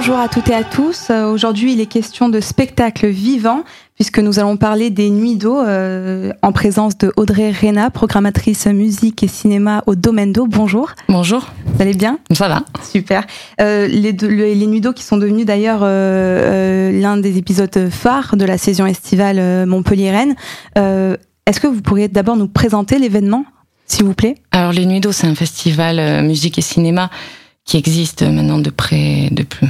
Bonjour à toutes et à tous. Euh, Aujourd'hui, il est question de spectacle vivant puisque nous allons parler des Nuits d'eau euh, en présence de Audrey Reyna, programmatrice musique et cinéma au Domaine d'eau. Bonjour. Bonjour. Vous allez bien? Ça va. Super. Euh, les, deux- le- les Nuits d'eau qui sont devenues d'ailleurs l'un des épisodes phares de la saison estivale Montpellier-Rennes. Est-ce que vous pourriez d'abord nous présenter l'événement, s'il vous plaît? Alors les Nuits d'eau, c'est un festival musique et cinéma qui existe maintenant de près de plus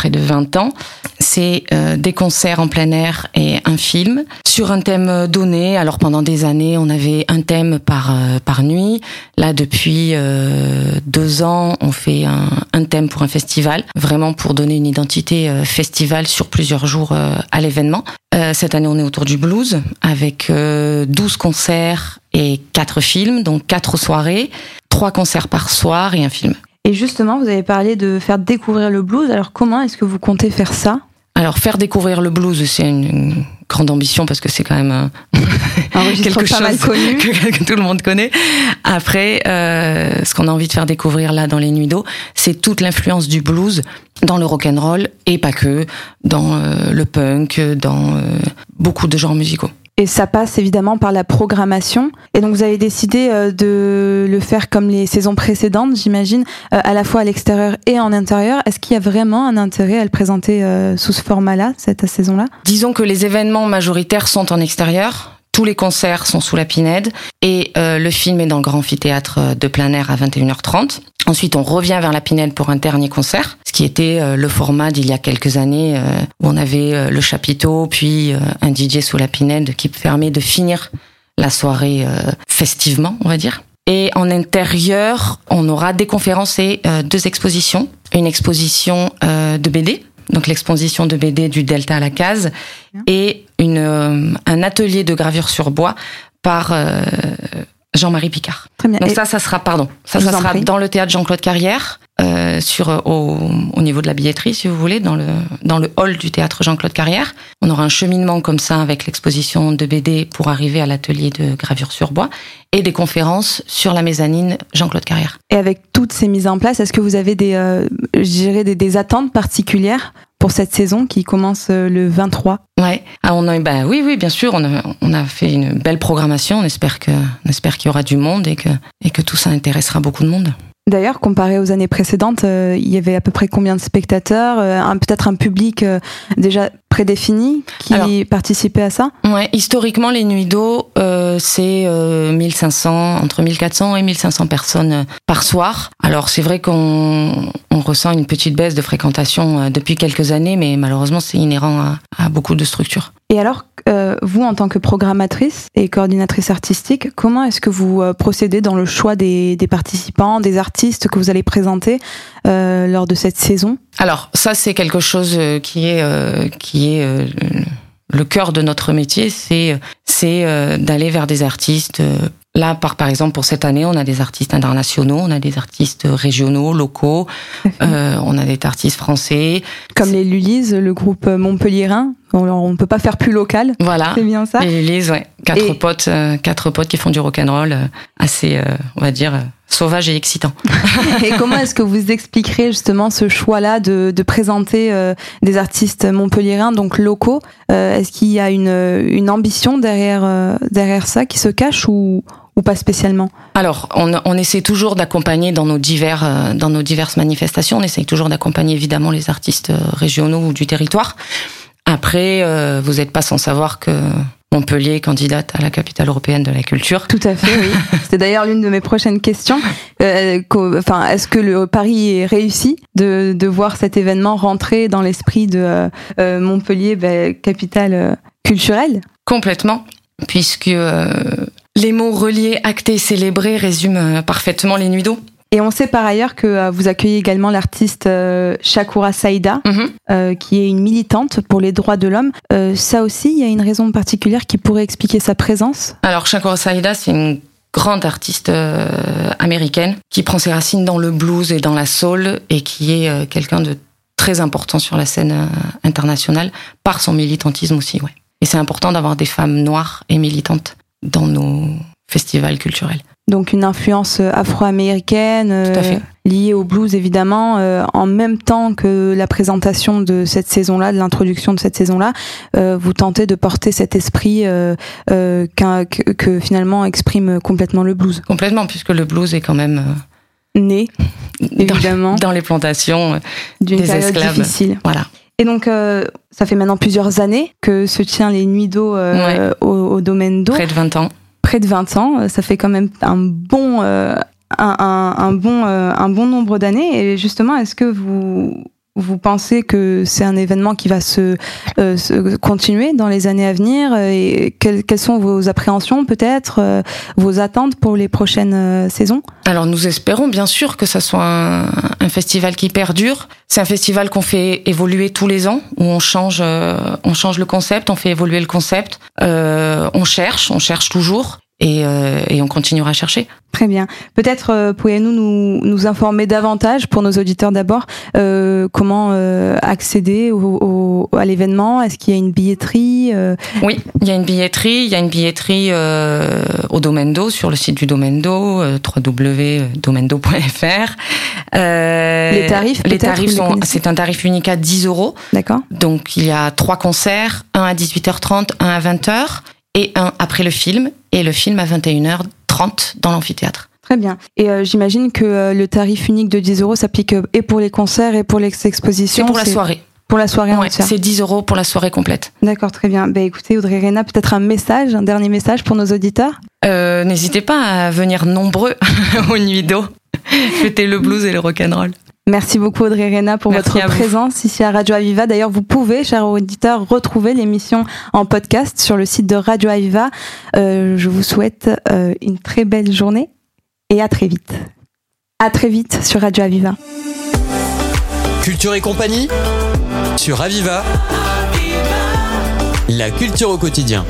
près de 20 ans. C'est euh, des concerts en plein air et un film sur un thème euh, donné. Alors pendant des années, on avait un thème par euh, par nuit. Là, depuis euh, deux ans, on fait un, un thème pour un festival, vraiment pour donner une identité euh, festival sur plusieurs jours euh, à l'événement. Cette année, on est autour du blues avec euh, 12 concerts et quatre films, donc quatre soirées, trois concerts par soir et un film. Et justement, vous avez parlé de faire découvrir le blues. Alors comment est-ce que vous comptez faire ça? Alors faire découvrir le blues, c'est une, grande ambition parce que c'est quand même un- quelque chose mal connu. que, que tout le monde connaît. Après, euh, ce qu'on a envie de faire découvrir là dans les Nuits d'eau, c'est toute l'influence du blues dans le rock and roll et pas que, dans euh, le punk, dans euh, beaucoup de genres musicaux. Et ça passe évidemment par la programmation. Et donc vous avez décidé euh, de le faire comme les saisons précédentes, j'imagine, euh, à la fois à l'extérieur et en intérieur. Est-ce qu'il y a vraiment un intérêt à le présenter euh, sous ce format-là, cette saison-là? Disons que les événements majoritaires sont en extérieur. Tous les concerts sont sous la Pinède et le film est dans le grand amphithéâtre de plein air à 21h30. Ensuite, on revient vers la Pinède pour un dernier concert, ce qui était euh, le format d'il y a quelques années euh, où on avait euh, le chapiteau puis un DJ sous la Pinède qui permet de finir la soirée festivement, on va dire. Et en intérieur, on aura des conférences et deux expositions. Une exposition de BD, donc l'exposition de BD du Delta à la case, et une, un atelier de gravure sur bois par Jean-Marie Picard. Très bien. Donc Et- ça, ça sera, pardon, ça, ça sera prie. dans le théâtre Jean-Claude Carrière, euh, sur euh, au, au niveau de la billetterie, si vous voulez, dans le dans le hall du théâtre Jean-Claude Carrière. On aura un cheminement comme ça avec l'exposition de BD pour arriver à l'atelier de gravure sur bois et des conférences sur la mezzanine Jean-Claude Carrière. et avec toutes ces mises en place, est-ce que vous avez des, euh, des, des attentes particulières pour cette saison qui commence euh, le 23 Ouais. Ah, on a, bah oui, oui, bien sûr. On a, on a fait une belle programmation. On espère que, on espère qu'il y aura du monde et que, et que tout ça intéressera beaucoup de monde. D'ailleurs, comparé aux années précédentes, euh, il y avait à peu près combien de spectateurs euh, Peut-être un public euh, déjà prédéfini qui Alors- participait à ça? Ouais. Historiquement, les nuits d'eau, euh, c'est euh, 1500, entre 1400 et 1500 personnes euh, par soir. Alors, c'est vrai qu'on, on ressent une petite baisse de fréquentation euh, depuis quelques années, mais malheureusement, c'est inhérent à, à beaucoup de structures. Et alors, euh, vous, en tant que programmatrice et coordinatrice artistique, comment est-ce que vous euh, procédez dans le choix des, des participants, des artistes que vous allez présenter euh, lors de cette saison? Alors ça c'est quelque chose euh, qui est euh, qui est euh, le cœur de notre métier, c'est c'est euh, d'aller vers des artistes. Là, par par exemple pour cette année, on a des artistes internationaux, on a des artistes régionaux, locaux, euh, on a des artistes français. Comme les Lulises, le groupe Montpellierin. On ne peut pas faire plus local, Voilà. c'est bien ça Les Lilies, ouais, quatre Et- potes, euh, quatre potes qui font du rock'n'roll, euh, assez, euh, on va dire, euh, sauvage et excitant. Et comment est-ce que vous expliquerez justement ce choix-là de, de présenter des artistes montpelliérains, donc locaux? Est-ce qu'il y a une, une ambition derrière, derrière ça qui se cache ou, ou pas spécialement? Alors, on, on essaie toujours d'accompagner dans nos divers, euh, dans nos diverses manifestations. On essaie toujours d'accompagner évidemment les artistes régionaux ou du territoire. Après, euh, vous n'êtes pas sans savoir que Montpellier est candidate à la capitale européenne de la culture. Tout à fait, oui. C'était d'ailleurs l'une de mes prochaines questions. Euh, enfin, est-ce que le pari est réussi de, de voir cet événement rentrer dans l'esprit de euh, Montpellier, ben, capitale culturelle? Complètement, puisque les mots reliés, actés, célébrés résument parfaitement les nuits d'eau. Et on sait par ailleurs que euh, vous accueillez également l'artiste euh, Shakura Saïda, Mhm. euh, qui est une militante pour les droits de l'homme. Ça aussi, il y a une raison particulière qui pourrait expliquer sa présence? Alors, Shakura Saïda, c'est une grande artiste américaine qui prend ses racines dans le blues et dans la soul et qui est quelqu'un de très important sur la scène internationale par son militantisme aussi, ouais. Et c'est important d'avoir des femmes noires et militantes dans nos festivals culturels. Donc une influence afro-américaine euh, liée au blues évidemment, euh, en même temps que la présentation de cette saison-là, de l'introduction de cette saison-là, euh, vous tentez de porter cet esprit que, que, finalement exprime complètement le blues. Complètement, puisque le blues est quand même né évidemment dans les, plantations d'une période difficile. Voilà. Et donc, ça fait maintenant plusieurs années que se tient les nuits d'eau au, au, domaine d'eau. Près de 20 ans près de 20 ans. Euh, ça fait quand même un bon, euh, un, bon, euh, un bon nombre d'années. Et justement, est-ce que vous, vous pensez que c'est un événement qui va se, se, continuer dans les années à venir et quelles, quelles sont vos appréhensions peut-être, vos attentes pour les prochaines saisons? Alors nous espérons bien sûr que ça soit un, un festival qui perdure. C'est un festival qu'on fait évoluer tous les ans, où on change, on change le concept, on fait évoluer le concept, on cherche, on cherche toujours et, euh, et, on continuera à chercher. Très bien. Peut-être euh, pourriez-nous nous, nous, informer davantage pour nos auditeurs d'abord euh, comment euh, accéder au, au, à l'événement? Est-ce qu'il y a une billetterie euh? Oui, il y a une billetterie. Il y a une billetterie au Domaine d'eau sur le site du d'eau www.domendo.fr. les tarifs Les tarifs sont. C'est un tarif unique à 10 euros. D'accord. Donc il y a trois concerts, un à 18h30, un à 20h et un après le film, et le film à 21h30 dans l'amphithéâtre. Très bien. Et euh, j'imagine que euh, le tarif unique de 10 euros s'applique euh, et pour les concerts et pour les expositions. C'est pour la soirée. Pour la soirée ouais, C'est 10 euros pour la soirée complète. D'accord, très bien. Ben écoutez, Audrey Rena, peut-être un message, un dernier message pour nos auditeurs? Euh, N'hésitez pas à venir nombreux aux nuits d'eau, fêter le blues et le rock'n'roll. Merci beaucoup Audrey Rena pour Merci votre présence ici à Radio Aviva. D'ailleurs, vous pouvez, chers auditeurs, retrouver l'émission en podcast sur le site de Radio Aviva. Euh, je vous souhaite euh, une très belle journée et à très vite. À très vite sur Radio Aviva. Culture et compagnie sur Aviva. La culture au quotidien.